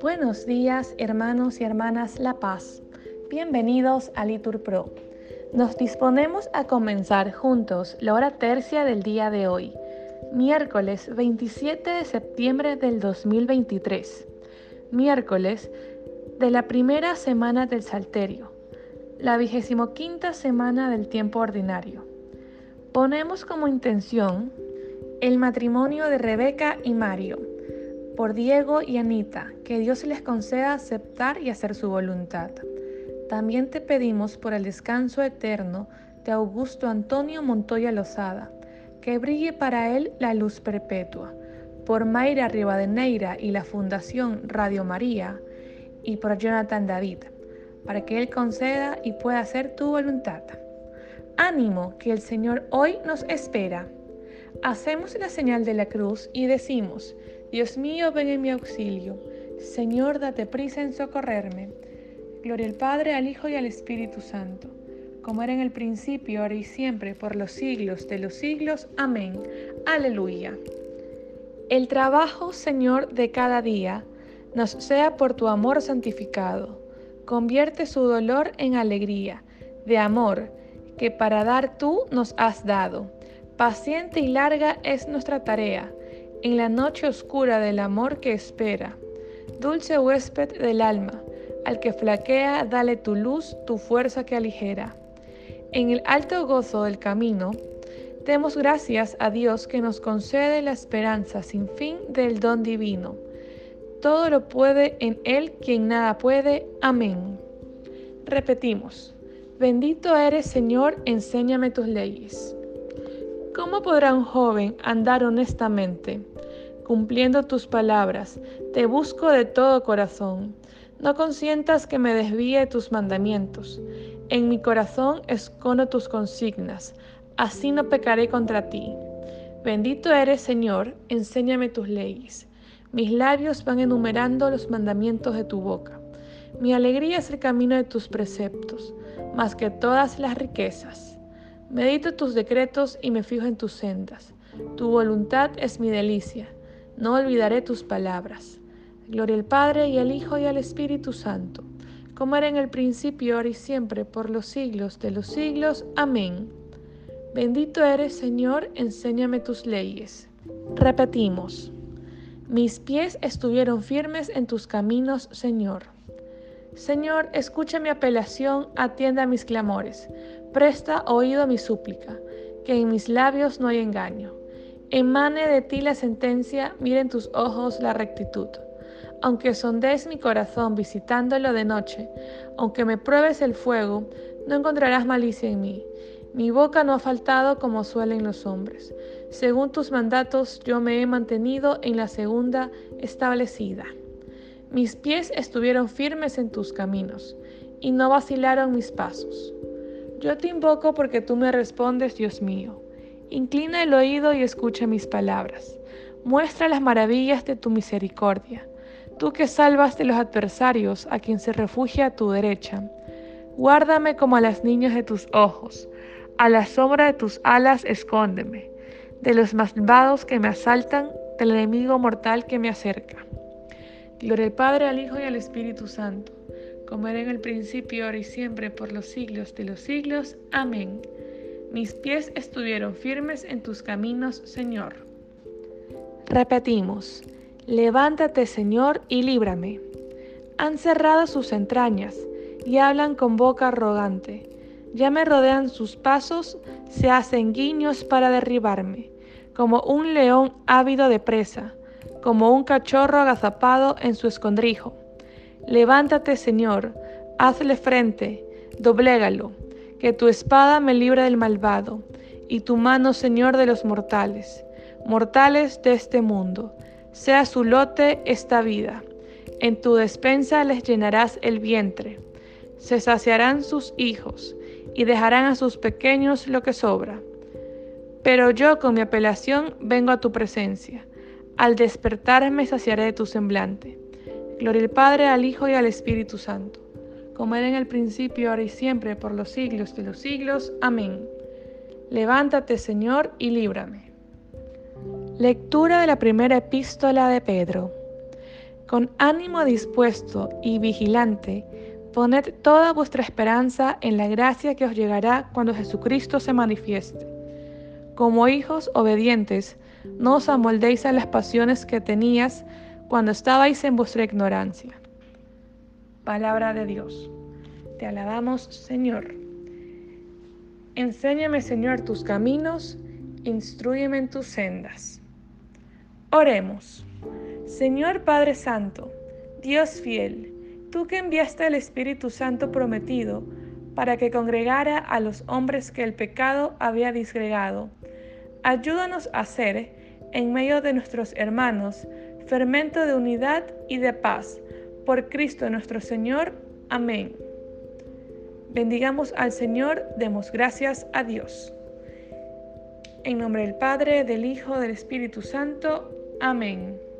Buenos días, hermanos y hermanas La Paz. Bienvenidos a Litur Pro. Nos disponemos a comenzar juntos la hora tercia del día de hoy, miércoles 27 de septiembre del 2023, miércoles de la primera semana del Salterio, la vigésimo quinta semana del tiempo ordinario. Ponemos como intención el matrimonio de Rebeca y Mario por Diego y Anita, que Dios les conceda aceptar y hacer su voluntad. También te pedimos por el descanso eterno de Augusto Antonio Montoya Lozada, que brille para él la luz perpetua, por Mayra Rivadeneira y la Fundación Radio María, y por Jonathan David, para que él conceda y pueda hacer tu voluntad. Ánimo, que el Señor hoy nos espera. Hacemos la señal de la cruz y decimos, Dios mío, ven en mi auxilio. Señor, date prisa en socorrerme. Gloria al Padre, al Hijo y al Espíritu Santo, como era en el principio, ahora y siempre, por los siglos de los siglos. Amén. Aleluya. El trabajo, Señor, de cada día, nos sea por tu amor santificado. Convierte su dolor en alegría, de amor, que para dar tú nos has dado. Paciente y larga es nuestra tarea en la noche oscura del amor que espera. Dulce huésped del alma, al que flaquea, dale tu luz, tu fuerza que aligera. En el alto gozo del camino, demos gracias a Dios que nos concede la esperanza sin fin del don divino. Todo lo puede en Él quien nada puede. Amén. Repetimos, bendito eres Señor, enséñame tus leyes. ¿Cómo podrá un joven andar honestamente? Cumpliendo tus palabras, te busco de todo corazón. No consientas que me desvíe tus mandamientos. En mi corazón escondo tus consignas, así no pecaré contra ti. Bendito eres, Señor, enséñame tus leyes. Mis labios van enumerando los mandamientos de tu boca. Mi alegría es el camino de tus preceptos, más que todas las riquezas. Medito tus decretos y me fijo en tus sendas. Tu voluntad es mi delicia. No olvidaré tus palabras. Gloria al Padre y al Hijo y al Espíritu Santo, como era en el principio, ahora y siempre, por los siglos de los siglos. Amén. Bendito eres, Señor, enséñame tus leyes. Repetimos. Mis pies estuvieron firmes en tus caminos, Señor. Señor, escucha mi apelación, atienda mis clamores Presta oído a mi súplica, que en mis labios no hay engaño. Emane de ti la sentencia, miren tus ojos la rectitud. Aunque sondees mi corazón visitándolo de noche, aunque me pruebes el fuego, no encontrarás malicia en mí. Mi boca no ha faltado como suelen los hombres. Según tus mandatos yo me he mantenido en la segunda establecida. Mis pies estuvieron firmes en tus caminos, y no vacilaron mis pasos. Yo te invoco porque tú me respondes, Dios mío. Inclina el oído y escucha mis palabras. Muestra las maravillas de tu misericordia. Tú que salvas de los adversarios a quien se refugia a tu derecha. Guárdame como a las niñas de tus ojos. A la sombra de tus alas escóndeme. De los malvados que me asaltan, del enemigo mortal que me acerca. Gloria al Padre, al Hijo y al Espíritu Santo como era en el principio, ahora y siempre, por los siglos de los siglos. Amén. Mis pies estuvieron firmes en tus caminos, Señor. Repetimos, levántate, Señor, y líbrame. Han cerrado sus entrañas y hablan con boca arrogante. Ya me rodean sus pasos, se hacen guiños para derribarme, como un león ávido de presa, como un cachorro agazapado en su escondrijo. Levántate, Señor, hazle frente, doblégalo, que tu espada me libre del malvado, y tu mano, Señor, de los mortales, mortales de este mundo, sea su lote esta vida. En tu despensa les llenarás el vientre, se saciarán sus hijos, y dejarán a sus pequeños lo que sobra. Pero yo con mi apelación vengo a tu presencia, al despertarme saciaré de tu semblante. Gloria al Padre, al Hijo y al Espíritu Santo, como era en el principio, ahora y siempre, por los siglos de los siglos. Amén. Levántate, Señor, y líbrame. Lectura de la primera epístola de Pedro. Con ánimo dispuesto y vigilante, poned toda vuestra esperanza en la gracia que os llegará cuando Jesucristo se manifieste. Como hijos obedientes, no os amoldéis a las pasiones que tenías cuando estabais en vuestra ignorancia. Palabra de Dios. Te alabamos, Señor. Enséñame, Señor, tus caminos, instruyeme en tus sendas. Oremos. Señor Padre Santo, Dios fiel, tú que enviaste al Espíritu Santo prometido para que congregara a los hombres que el pecado había disgregado, ayúdanos a ser, en medio de nuestros hermanos, fermento de unidad y de paz, por Cristo nuestro Señor. Amén. Bendigamos al Señor, demos gracias a Dios. En nombre del Padre, del Hijo, del Espíritu Santo. Amén.